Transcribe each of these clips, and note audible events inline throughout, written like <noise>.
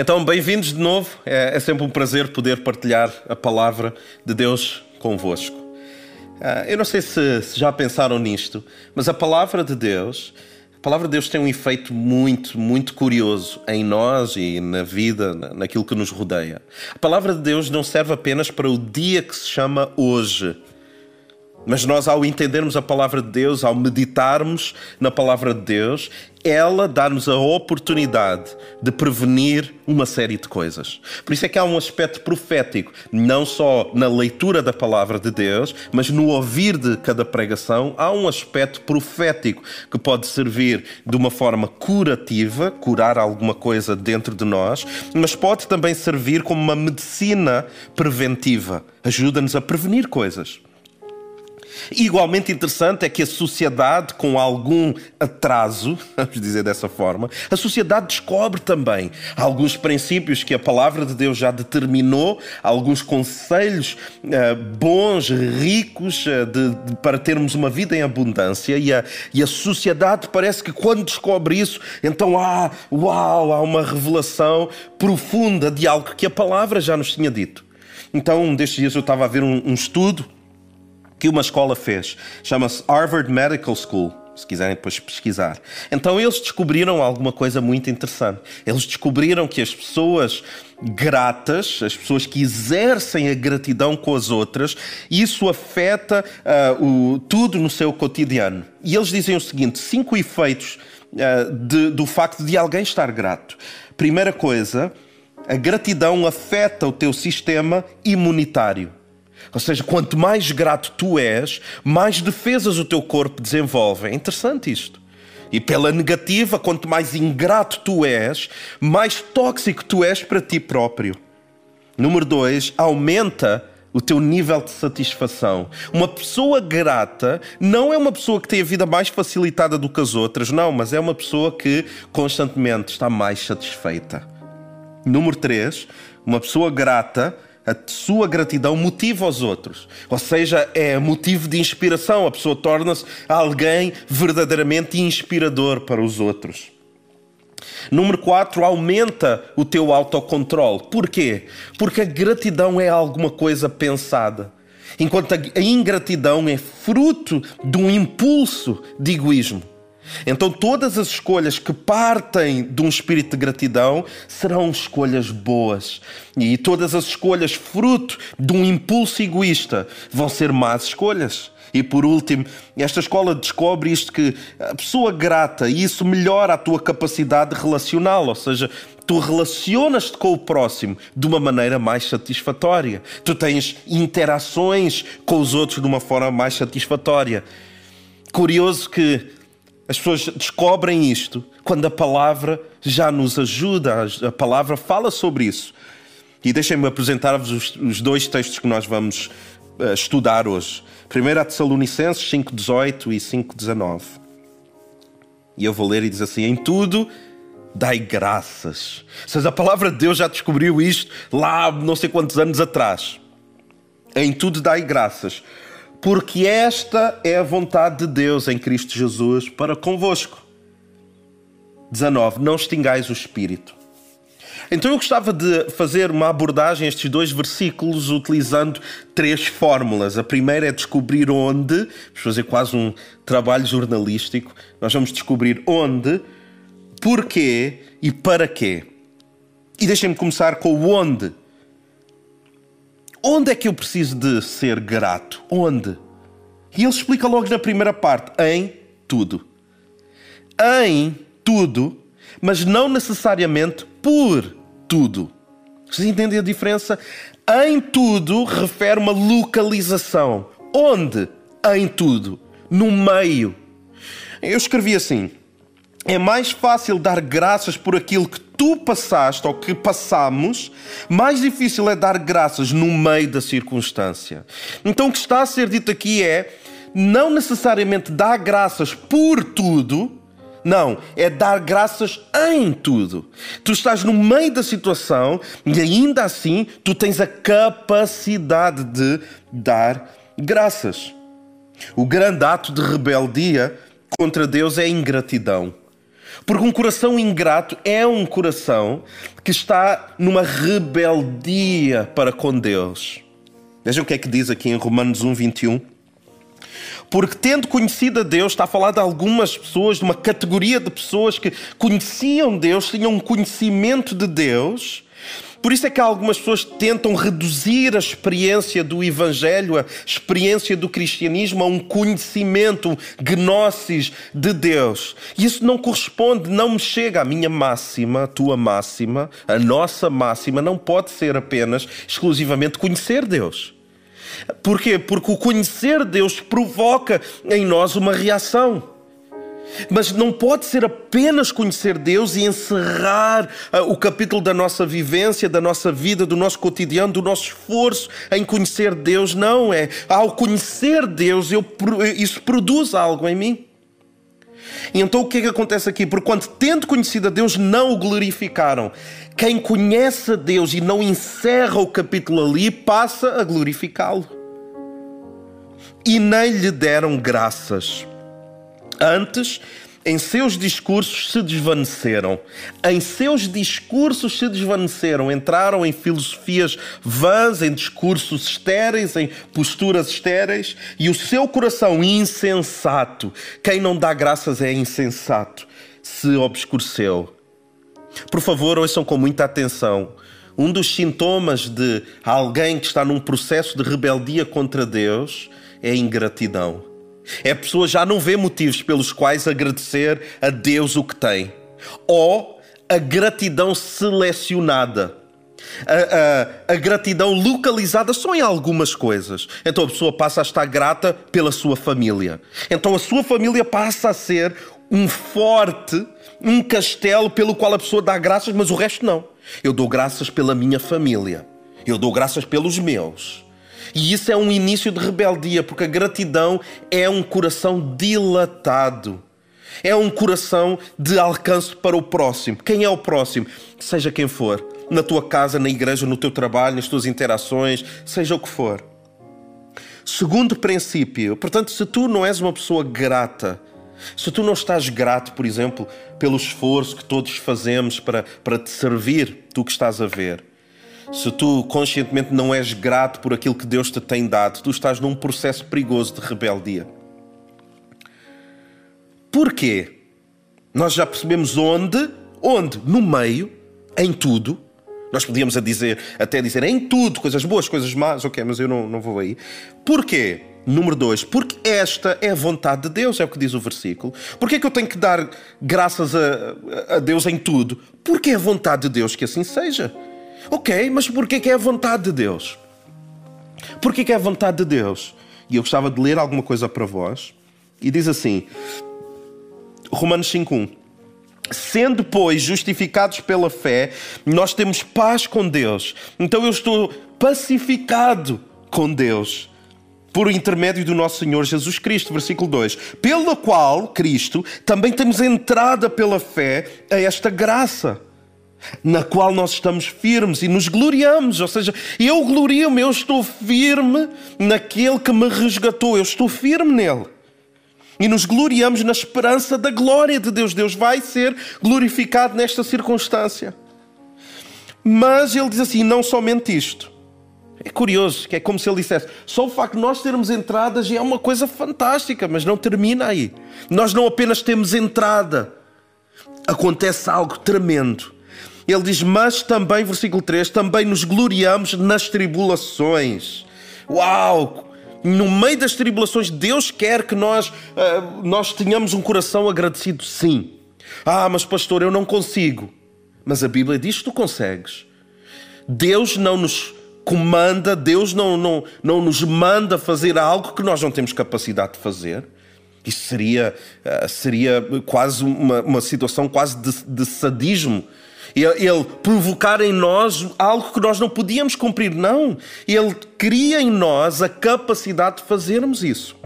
Então, bem-vindos de novo. É, é, sempre um prazer poder partilhar a palavra de Deus convosco. Uh, eu não sei se, se, já pensaram nisto, mas a palavra de Deus, a palavra de Deus tem um efeito muito, muito curioso em nós e na vida, naquilo que nos rodeia. A palavra de Deus não serve apenas para o dia que se chama hoje mas nós, ao entendermos a palavra de Deus, ao meditarmos na palavra de Deus, ela dá-nos a oportunidade de prevenir uma série de coisas. Por isso é que há um aspecto profético, não só na leitura da palavra de Deus, mas no ouvir de cada pregação, há um aspecto profético que pode servir de uma forma curativa, curar alguma coisa dentro de nós, mas pode também servir como uma medicina preventiva. Ajuda-nos a prevenir coisas. Igualmente interessante é que a sociedade, com algum atraso, <laughs> vamos dizer dessa forma, a sociedade descobre também alguns princípios que a palavra de Deus já determinou, alguns conselhos uh, bons, ricos, uh, de, de, para termos uma vida em abundância. E a, e a sociedade parece que quando descobre isso, então há, uau, há uma revelação profunda de algo que a palavra já nos tinha dito. Então, um destes dias eu estava a ver um, um estudo que uma escola fez. Chama-se Harvard Medical School. Se quiserem depois pesquisar. Então eles descobriram alguma coisa muito interessante. Eles descobriram que as pessoas gratas, as pessoas que exercem a gratidão com as outras, isso afeta uh, o, tudo no seu cotidiano. E eles dizem o seguinte: cinco efeitos uh, de, do facto de alguém estar grato. Primeira coisa, a gratidão afeta o teu sistema imunitário. Ou seja, quanto mais grato tu és, mais defesas o teu corpo desenvolve. É interessante isto. E pela negativa, quanto mais ingrato tu és, mais tóxico tu és para ti próprio. Número dois, aumenta o teu nível de satisfação. Uma pessoa grata não é uma pessoa que tem a vida mais facilitada do que as outras, não, mas é uma pessoa que constantemente está mais satisfeita. Número três, uma pessoa grata a sua gratidão motiva os outros. Ou seja, é motivo de inspiração. A pessoa torna-se alguém verdadeiramente inspirador para os outros. Número 4, aumenta o teu autocontrole. Porquê? Porque a gratidão é alguma coisa pensada. Enquanto a ingratidão é fruto de um impulso de egoísmo. Então, todas as escolhas que partem de um espírito de gratidão serão escolhas boas. E todas as escolhas fruto de um impulso egoísta vão ser más escolhas. E por último, esta escola descobre isto que a pessoa grata, e isso melhora a tua capacidade relacional, ou seja, tu relacionas-te com o próximo de uma maneira mais satisfatória. Tu tens interações com os outros de uma forma mais satisfatória. Curioso que as pessoas descobrem isto quando a palavra já nos ajuda, a palavra fala sobre isso. E deixem-me apresentar-vos os, os, dois textos que nós vamos uh, estudar hoje. Primeiro a Tessalonicenses 5.18 e 5.19. E eu vou ler e diz assim: Em tudo dai graças. Ou seja, a palavra de Deus já descobriu isto lá não sei quantos anos atrás. Em tudo dai graças porque esta é a vontade de Deus em Cristo Jesus para convosco. 19. Não extingais o espírito. Então eu gostava de fazer uma abordagem a estes dois versículos utilizando três fórmulas. A primeira é descobrir onde, vamos fazer quase um trabalho jornalístico. Nós vamos descobrir onde, porquê e para quê. E deixem-me começar com o onde. Onde é que eu preciso de ser grato? Onde? E ele explica logo na primeira parte: em tudo. Em tudo, mas não necessariamente por tudo. Vocês entendem a diferença? Em tudo refere uma localização. Onde? Em tudo. No meio. Eu escrevi assim: é mais fácil dar graças por aquilo que tu passaste ou que passamos, mais difícil é dar graças no meio da circunstância. Então o que está a ser dito aqui é não necessariamente dar graças por tudo, não, é dar graças em tudo. Tu estás no meio da situação e ainda assim tu tens a capacidade de dar graças. O grande ato de rebeldia contra Deus é ingratidão. Porque um coração ingrato é um coração que está numa rebeldia para com Deus. Vejam o que é que diz aqui em Romanos 1, 21. Porque tendo conhecido a Deus, está a falar de algumas pessoas, de uma categoria de pessoas que conheciam Deus, tinham um conhecimento de Deus, por isso é que algumas pessoas tentam reduzir a experiência do Evangelho, a experiência do cristianismo, a um conhecimento, gnosis de Deus. E isso não corresponde, não me chega. A minha máxima, a tua máxima, a nossa máxima, não pode ser apenas, exclusivamente, conhecer Deus. Porquê? Porque o conhecer Deus provoca em nós uma reação. Mas não pode ser apenas conhecer Deus e encerrar uh, o capítulo da nossa vivência, da nossa vida, do nosso cotidiano, do nosso esforço em conhecer Deus. Não é. Ao conhecer Deus, eu, isso produz algo em mim. E então o que é que acontece aqui? Porque quando tendo conhecido a Deus, não o glorificaram. Quem conhece a Deus e não encerra o capítulo ali, passa a glorificá-lo. E nem lhe deram graças. Antes, em seus discursos se desvaneceram. Em seus discursos se desvaneceram. Entraram em filosofias vãs, em discursos estéreis, em posturas estéreis. E o seu coração insensato, quem não dá graças é insensato, se obscureceu. Por favor, ouçam com muita atenção. Um dos sintomas de alguém que está num processo de rebeldia contra Deus é ingratidão. É a pessoa já não vê motivos pelos quais agradecer a Deus o que tem. Ou a gratidão selecionada. A, a, a, gratidão localizada só em algumas coisas. Então a pessoa passa a estar grata pela sua família. Então a sua família passa a ser um forte, um castelo pelo qual a pessoa dá graças, mas o resto não. Eu dou graças pela minha família. Eu dou graças pelos meus. E isso é um início de rebeldia, porque a gratidão é um coração dilatado. É um coração de alcance para o próximo. Quem é o próximo? Seja quem for. Na tua casa, na igreja, no teu trabalho, nas tuas interações, seja o que for. Segundo princípio, portanto, se tu não és uma pessoa grata, se tu não estás grato, por exemplo, pelo esforço que todos fazemos para, para te servir, tu que estás a ver, se tu conscientemente não és grato por aquilo que Deus te tem dado, tu estás num processo perigoso de rebeldia. Porquê? Nós já percebemos onde, onde, no meio, em tudo. Nós podíamos a dizer, até dizer em tudo, coisas boas, coisas más, ok, mas eu não, não vou aí. Porquê? Número dois, porque esta é a vontade de Deus, é o que diz o versículo. Porquê é que eu tenho que dar graças a, a Deus em tudo? Porque é a vontade de Deus que assim seja. Ok, mas porquê que é a vontade de Deus? Porquê que é a vontade de Deus? E eu gostava de ler alguma coisa para vós. E diz assim, Romanos 5.1 Sendo, pois, justificados pela fé, nós temos paz com Deus. Então eu estou pacificado com Deus por intermédio do nosso Senhor Jesus Cristo, versículo 2. Pela qual, Cristo, também temos entrada pela fé a esta graça na qual nós estamos firmes e nos gloriamos. Ou seja, eu glorio-me, eu estou firme naquele que me resgatou, eu estou firme nele. E nos gloriamos na esperança da glória de Deus. Deus vai ser glorificado nesta circunstância. Mas ele diz assim: não somente isto. É curioso, que é como se ele dissesse: só o facto de nós termos entradas é uma coisa fantástica, mas não termina aí. Nós não apenas temos entrada, acontece algo tremendo ele diz: Mas também, versículo 3, também nos gloriamos nas tribulações. Uau! No meio das tribulações, Deus quer que nós, uh, nós tenhamos um coração agradecido, sim. Ah, mas pastor, eu não consigo. Mas a Bíblia diz que tu consegues. Deus não nos comanda, Deus não, não, não nos manda fazer algo que nós não temos capacidade de fazer. Isso seria, uh, seria quase uma, uma situação quase de, de sadismo ele provocar em nós algo que nós não podíamos cumprir. Não. Ele cria em nós a capacidade de fazermos isso.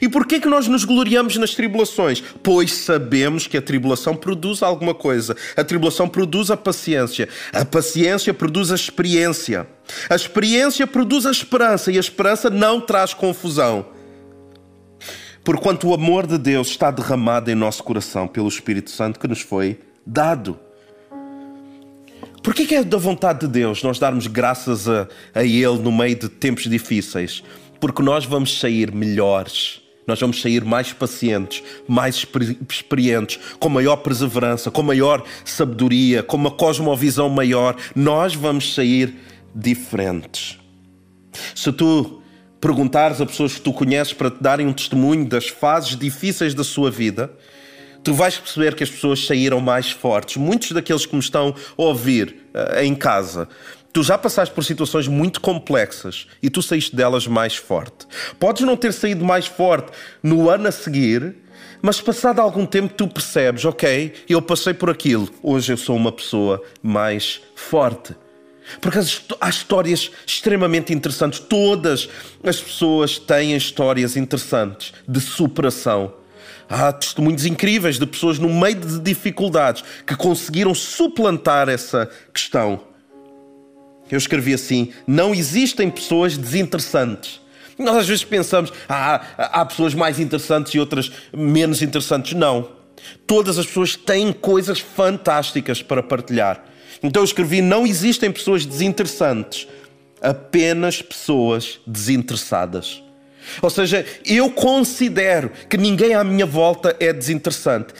E porquê que nós nos gloriamos nas tribulações? Pois sabemos que a tribulação produz alguma coisa. A tribulação produz a paciência. A paciência produz a experiência. A experiência produz a esperança. E a esperança não traz confusão. porquanto o amor de Deus está derramado em nosso coração pelo Espírito Santo que nos foi dado. Por que é da vontade de Deus nós darmos graças a, a Ele no meio de tempos difíceis? Porque nós vamos sair melhores. Nós vamos sair mais pacientes, mais experientes, com maior perseverança, com maior sabedoria, com uma cosmovisão maior. Nós vamos sair diferentes. Se tu perguntares a pessoas que tu conheces para te darem um testemunho das fases difíceis da sua vida, tu vais perceber que as pessoas saíram mais fortes. Muitos daqueles que me estão a ouvir uh, em casa, tu já passaste por situações muito complexas e tu saíste delas mais forte. Podes não ter saído mais forte no ano a seguir, mas passado algum tempo tu percebes, ok, eu passei por aquilo, hoje eu sou uma pessoa mais forte. Porque há histórias extremamente interessantes. Todas as pessoas têm histórias interessantes de superação. Há testemunhos incríveis de pessoas no meio de dificuldades que conseguiram suplantar essa questão. Eu escrevi assim: não existem pessoas desinteressantes. Nós às vezes pensamos, ah, há pessoas mais interessantes e outras menos interessantes. Não. Todas as pessoas têm coisas fantásticas para partilhar. Então eu escrevi: não existem pessoas desinteressantes, apenas pessoas desinteressadas. Ou seja, eu considero que ninguém à minha volta é desinteressante.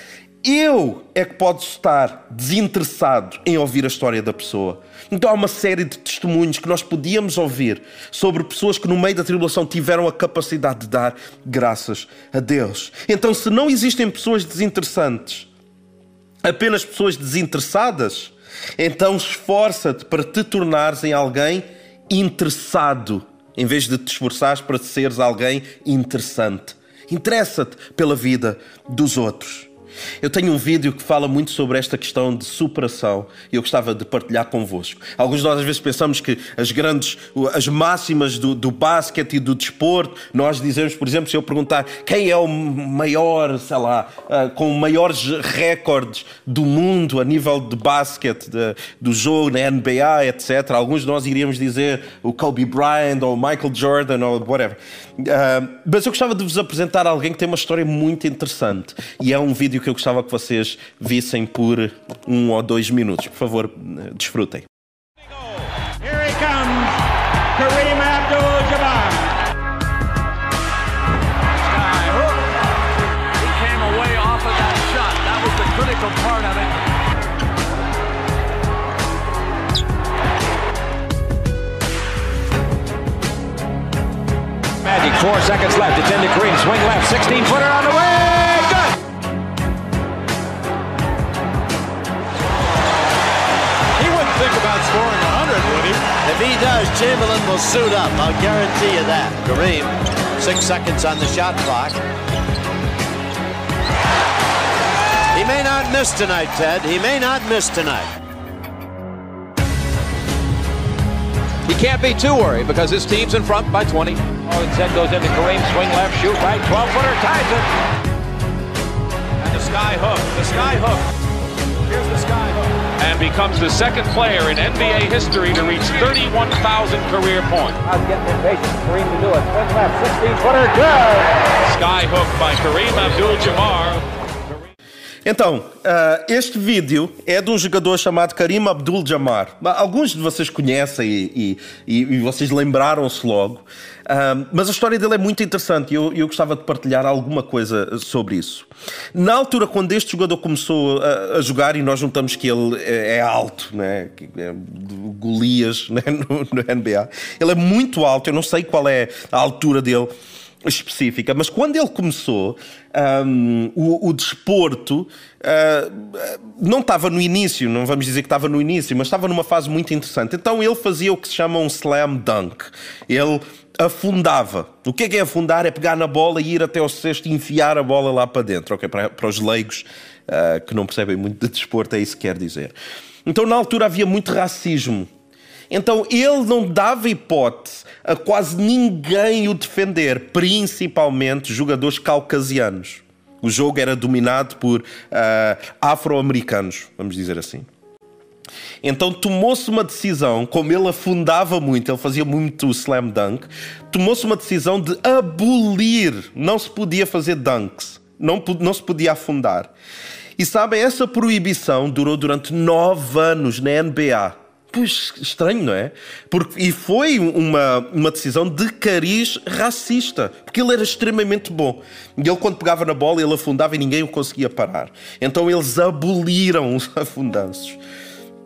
Eu é que posso estar desinteressado em ouvir a história da pessoa. Então há uma série de testemunhos que nós podíamos ouvir sobre pessoas que no meio da tribulação tiveram a capacidade de dar graças a Deus. Então, se não existem pessoas desinteressantes, apenas pessoas desinteressadas, então esforça-te para te tornares em alguém interessado em vez de te esforçares para seres alguém interessante. Interessa-te pela vida dos outros. Eu tenho um vídeo que fala muito sobre esta questão de superação e eu gostava de partilhar convosco. Alguns de nós às vezes pensamos que as grandes, as máximas do, do basquete e do desporto, nós dizemos, por exemplo, se eu perguntar quem é o maior, sei lá, uh, com maiores recordes do mundo a nível de basquete, do jogo na NBA, etc. Alguns de nós iríamos dizer o Kobe Bryant ou o Michael Jordan ou whatever. Uh, mas eu gostava de vos apresentar alguém que tem uma história muito interessante e é um vídeo que eu gostava que vocês vissem por um ou dois minutos. Por favor, desfrutem. Here he comes, Kareem Abdul-Jabbar. He came away off of that shot. That was the critical part of it. Magic, four seconds left. It's into Kareem. Swing left, 16 footer on the way. If Chamberlain will suit up. I'll guarantee you that. Kareem, six seconds on the shot clock. He may not miss tonight, Ted. He may not miss tonight. He can't be too worried because his team's in front by 20. Oh, instead goes into Kareem, swing left, shoot right, 12-footer, ties it. And the sky hook, the sky hook. Here's the sky hook and becomes the second player in NBA history to reach 31,000 career points. I was getting impatient for Kareem to do it. Swing left, 16-footer, good! Sky hook by Kareem Abdul-Jabbar. Então, uh, este vídeo é de um jogador chamado Karim Abdul-Jabbar. Alguns de vocês conhecem e, e, e vocês lembraram-se logo. Uh, mas a história dele é muito interessante e eu, eu, gostava de partilhar alguma coisa sobre isso. Na altura, quando este jogador começou a, a jogar, e nós juntamos que ele é, é alto, né? é Golias <laughs> né? no, no NBA, ele é muito alto, eu não sei qual é a altura dele específica, mas quando ele começou, um, o, o, desporto uh, não estava no início, não vamos dizer que estava no início, mas estava numa fase muito interessante. Então ele fazia o que se chama um slam dunk. Ele afundava. O que é, que é afundar? É pegar na bola e ir até ao cesto e enfiar a bola lá para dentro. Okay? Para, para os leigos uh, que não percebem muito de desporto, é isso que quer dizer. Então, na altura, havia muito racismo então ele não dava hipótese a quase ninguém o defender, principalmente jogadores caucasianos. O jogo era dominado por uh, afro-americanos, vamos dizer assim. Então tomou-se uma decisão, como ele afundava muito, ele fazia muito slam dunk, tomou-se uma decisão de abolir, não se podia fazer dunks, não, não se podia afundar. E sabem, essa proibição durou durante nove anos na NBA. Estranho, não é? Porque, e foi uma, uma decisão de cariz racista, porque ele era extremamente bom. E ele, quando pegava na bola, ele afundava e ninguém o conseguia parar. Então eles aboliram os <laughs> afundanços.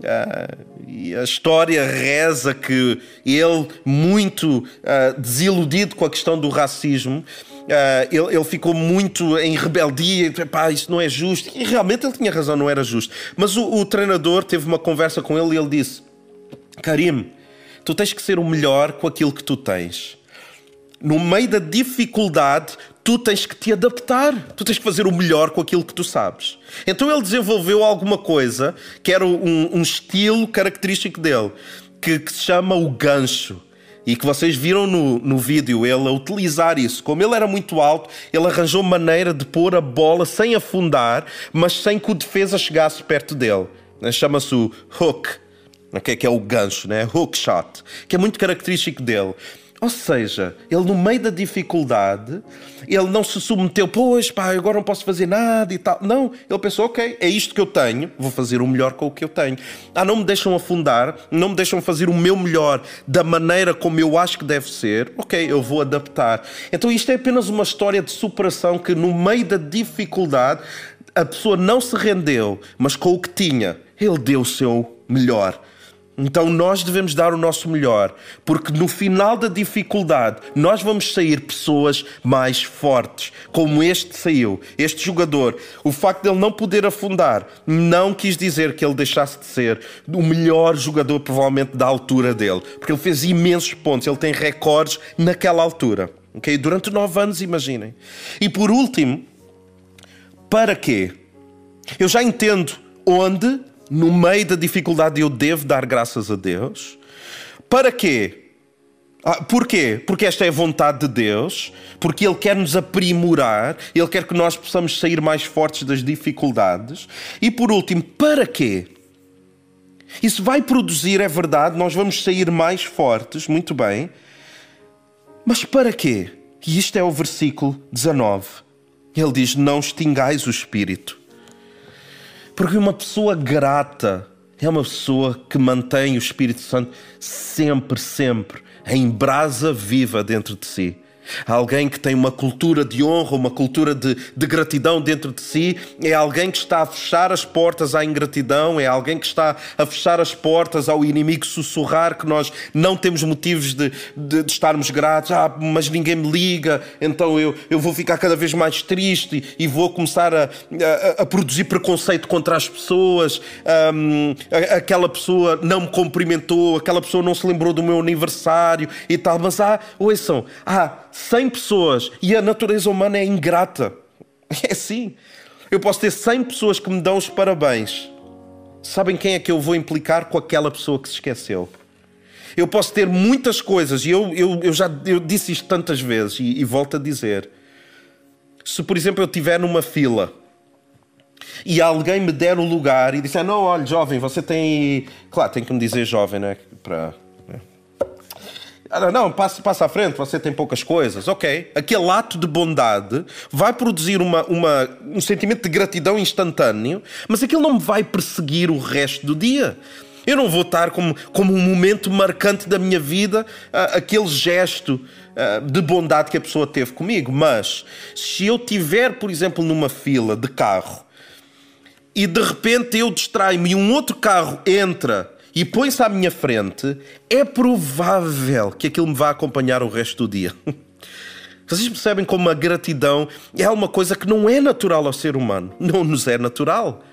Uh, e a história reza que ele, muito uh, desiludido com a questão do racismo, Uh, ele, ele, ficou muito em rebeldia, pá, isso não é justo. E realmente ele tinha razão, não era justo. Mas o, o treinador teve uma conversa com ele e ele disse: Karim, tu tens que ser o melhor com aquilo que tu tens. No meio da dificuldade, tu tens que te adaptar, tu tens que fazer o melhor com aquilo que tu sabes. Então ele desenvolveu alguma coisa que era um, um estilo característico dele, que, que se chama o gancho e que vocês viram no, no vídeo ele a utilizar isso. Como ele era muito alto, ele arranjou maneira de pôr a bola sem afundar, mas sem que o defesa chegasse perto dele. Chama-se o hook, okay, que é o gancho, né? hook shot, que é muito característico dele. Ou seja, ele no meio da dificuldade, ele não se submeteu, pois pá, agora não posso fazer nada e tal. Não, ele pensou, ok, é isto que eu tenho, vou fazer o melhor com o que eu tenho. Ah, não me deixam afundar, não me deixam fazer o meu melhor da maneira como eu acho que deve ser, ok, eu vou adaptar. Então isto é apenas uma história de superação que no meio da dificuldade a pessoa não se rendeu, mas com o que tinha, ele deu o seu melhor. Então nós devemos dar o nosso melhor, porque no final da dificuldade nós vamos sair pessoas mais fortes, como este saiu, este jogador. O facto de ele não poder afundar não quis dizer que ele deixasse de ser o melhor jogador, provavelmente, da altura dele, porque ele fez imensos pontos, ele tem recordes naquela altura. Okay? Durante nove anos, imaginem. E por último, para quê? Eu já entendo onde no meio da dificuldade eu devo dar graças a Deus. Para quê? Ah, porquê? Porque esta é a vontade de Deus, porque Ele quer nos aprimorar, Ele quer que nós possamos sair mais fortes das dificuldades. E por último, para quê? Isso vai produzir, é verdade, nós vamos sair mais fortes, muito bem. Mas para quê? E isto é o versículo 19. Ele diz: Não extingais o espírito. Porque uma pessoa grata é uma pessoa que mantém o Espírito Santo sempre, sempre em brasa viva dentro de si. Alguém que tem uma cultura de honra, uma cultura de, de, gratidão dentro de si, é alguém que está a fechar as portas à ingratidão, é alguém que está a fechar as portas ao inimigo sussurrar que nós não temos motivos de, de, de estarmos gratos. Ah, mas ninguém me liga, então eu, eu vou ficar cada vez mais triste e, vou começar a, a, a, produzir preconceito contra as pessoas. Um, aquela pessoa não me cumprimentou, aquela pessoa não se lembrou do meu aniversário e tal. Mas ah, ouçam, ah, 100 pessoas e a natureza humana é ingrata. <laughs> É assim. Eu posso ter 100 pessoas que me dão os parabéns. Sabem quem é que eu vou implicar com aquela pessoa que se esqueceu? Eu posso ter muitas coisas, e eu, eu, eu já eu disse isto tantas vezes, e, e volto a dizer. Se, por exemplo, eu estiver numa fila e alguém me der o lugar e disser: Não, olha, jovem, você tem. Claro, tem que me dizer jovem, né? Para ah, não, passa, passa à frente, você tem poucas coisas. Ok. Aquele ato de bondade vai produzir uma, uma, um sentimento de gratidão instantâneo, mas aquilo não me vai perseguir o resto do dia. Eu não vou estar como, como um momento marcante da minha vida, uh, aquele gesto uh, de bondade que a pessoa teve comigo. Mas se eu tiver, por exemplo, numa fila de carro e de repente eu distraio-me e um outro carro entra e põe-se à minha frente, é provável que aquilo me vá acompanhar o resto do dia. <laughs> Vocês percebem como a gratidão é uma coisa que não é natural ao ser humano. Não nos é natural.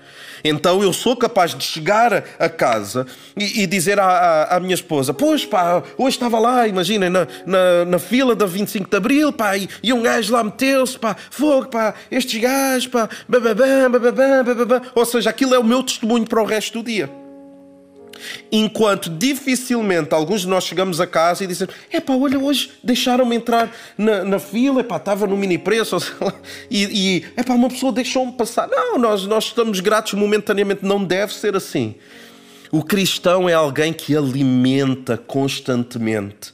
Então eu sou capaz de chegar a casa e, e dizer à, à, à, minha esposa: Pois pá, hoje estava lá, imaginem, na, na, na, fila da 25 de Abril, pá, e, e um gajo lá meteu-se, pá, fogo, pá, estes gajos, pá, bababam, bababam, bababam. Ou seja, aquilo é o meu testemunho para o resto do dia. Enquanto dificilmente alguns de nós chegamos a casa e dizemos: é pá, olha, hoje deixaram-me entrar na, na fila, epá, estava no mini preço, e, é pá, uma pessoa deixou-me passar. Não, nós, nós estamos gratos momentaneamente, não deve ser assim. O cristão é alguém que alimenta constantemente,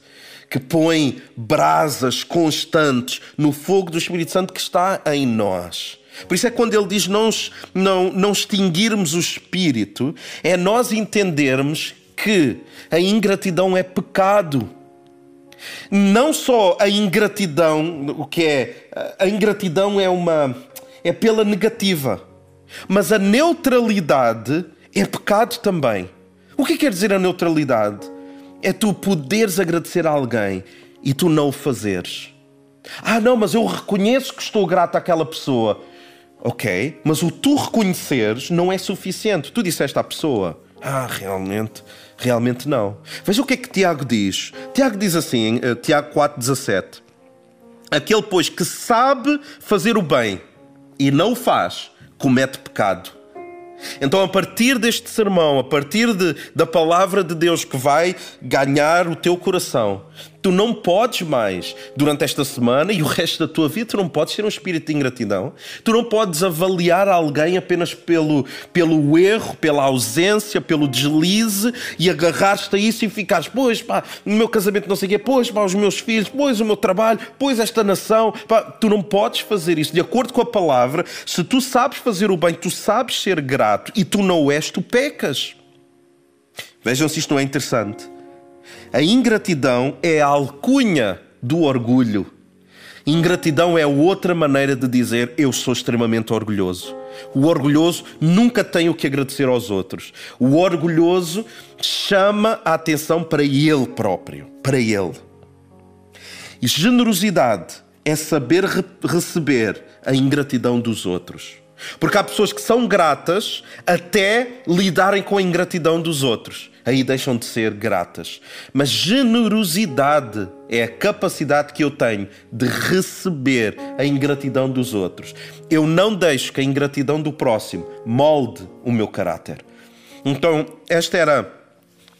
que põe brasas constantes no fogo do Espírito Santo que está em nós. Por isso é que quando ele diz não, não, não extinguirmos o espírito, é nós entendermos que a ingratidão é pecado. Não só a ingratidão, o que é? A ingratidão é uma é pela negativa. Mas a neutralidade é pecado também. O que quer dizer a neutralidade? É tu poderes agradecer a alguém e tu não o fazeres. Ah, não, mas eu reconheço que estou grato àquela pessoa. Ok, mas o tu reconheceres não é suficiente. Tu disseste à pessoa: Ah, realmente, realmente não. Veja o que é que Tiago diz. Tiago diz assim, uh, Tiago 4,17: Aquele, pois, que sabe fazer o bem e não o faz, comete pecado. Então, a partir deste sermão, a partir de, da palavra de Deus que vai ganhar o teu coração, tu não podes mais, durante esta semana e o resto da tua vida, tu não podes ter um espírito de ingratidão. Tu não podes avaliar alguém apenas pelo, pelo erro, pela ausência, pelo deslize e agarrar-te a isso e ficares, pois, pá, no meu casamento não sei o quê, pois, pá, os meus filhos, pois, o meu trabalho, pois, esta nação. Pá, tu não podes fazer isso. De acordo com a palavra, se tu sabes fazer o bem, tu sabes ser grato e tu não és, tu pecas. Vejam se isto não é interessante. A ingratidão é a alcunha do orgulho. Ingratidão é outra maneira de dizer eu sou extremamente orgulhoso. O orgulhoso nunca tem o que agradecer aos outros. O orgulhoso chama a atenção para ele próprio, para ele. E generosidade é saber re receber a ingratidão dos outros. Porque há pessoas que são gratas até lidarem com a ingratidão dos outros. Aí deixam de ser gratas. Mas generosidade é a capacidade que eu tenho de receber a ingratidão dos outros. Eu não deixo que a ingratidão do próximo molde o meu caráter. Então, esta era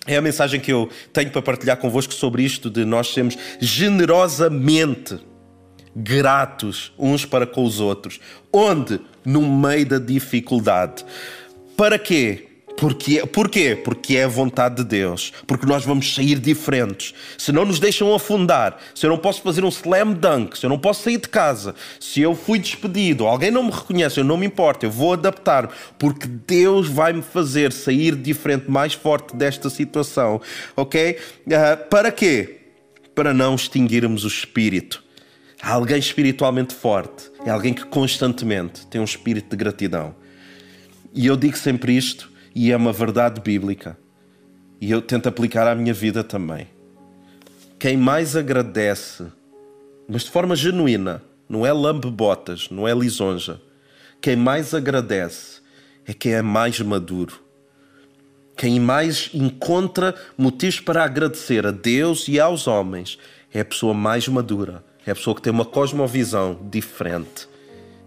é a mensagem que eu tenho para partilhar convosco sobre isto de nós sermos generosamente gratos uns para com os outros. Onde? No meio da dificuldade. Para quê? Porque, porquê? Porque é a vontade de Deus. Porque nós vamos sair diferentes. Se não nos deixam afundar, se eu não posso fazer um slam dunk, se eu não posso sair de casa, se eu fui despedido, alguém não me reconhece, eu não me importo, eu vou adaptar. Porque Deus vai me fazer sair diferente, mais forte desta situação. Ok? Uh, para quê? Para não extinguirmos o espírito. Alguém espiritualmente forte. É alguém que constantemente tem um espírito de gratidão. E eu digo sempre isto e é uma verdade bíblica. E eu tento aplicar à minha vida também. Quem mais agradece, mas de forma genuína, não é lambe-botas, não é lisonja. Quem mais agradece é quem é mais maduro. Quem mais encontra motivos para agradecer a Deus e aos homens é a pessoa mais madura, é a pessoa que tem uma cosmovisão diferente.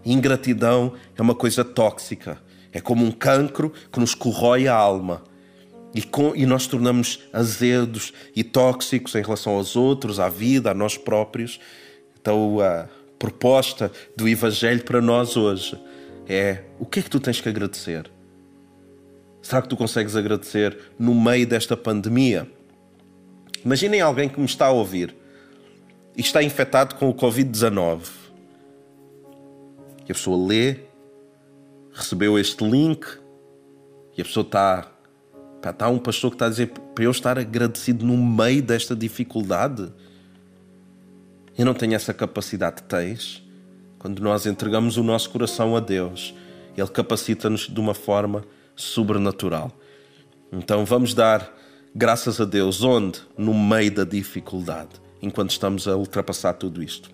Ingratidão é uma coisa tóxica é como um cancro que nos corrói a alma. E, com, e nós tornamos azedos e tóxicos em relação aos outros, à vida, a nós próprios. Então, a proposta do Evangelho para nós hoje é: o que é que tu tens que agradecer? Será que tu consegues agradecer no meio desta pandemia? Imaginem alguém que me está a ouvir está infectado com o Covid-19. E a pessoa lê recebeu este link e a pessoa está. Está um pastor que está a dizer para eu estar agradecido no meio desta dificuldade. Eu não tenho essa capacidade. Tens? Quando nós entregamos o nosso coração a Deus, Ele capacita-nos de uma forma sobrenatural. Então vamos dar graças a Deus onde? No meio da dificuldade, enquanto estamos a ultrapassar tudo isto.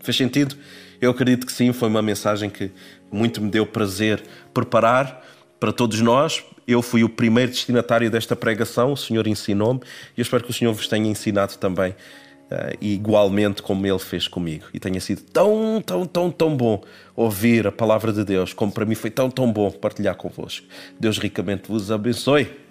Fez sentido? Eu acredito que sim, foi uma mensagem que muito me deu prazer preparar para todos nós. Eu fui o primeiro destinatário desta pregação, o Senhor ensinou-me e eu espero que o Senhor vos tenha ensinado também, uh, igualmente como Ele fez comigo. E tenha sido tão, tão, tão, tão bom ouvir a palavra de Deus, como para mim foi tão, tão bom partilhar convosco. Deus ricamente vos abençoe.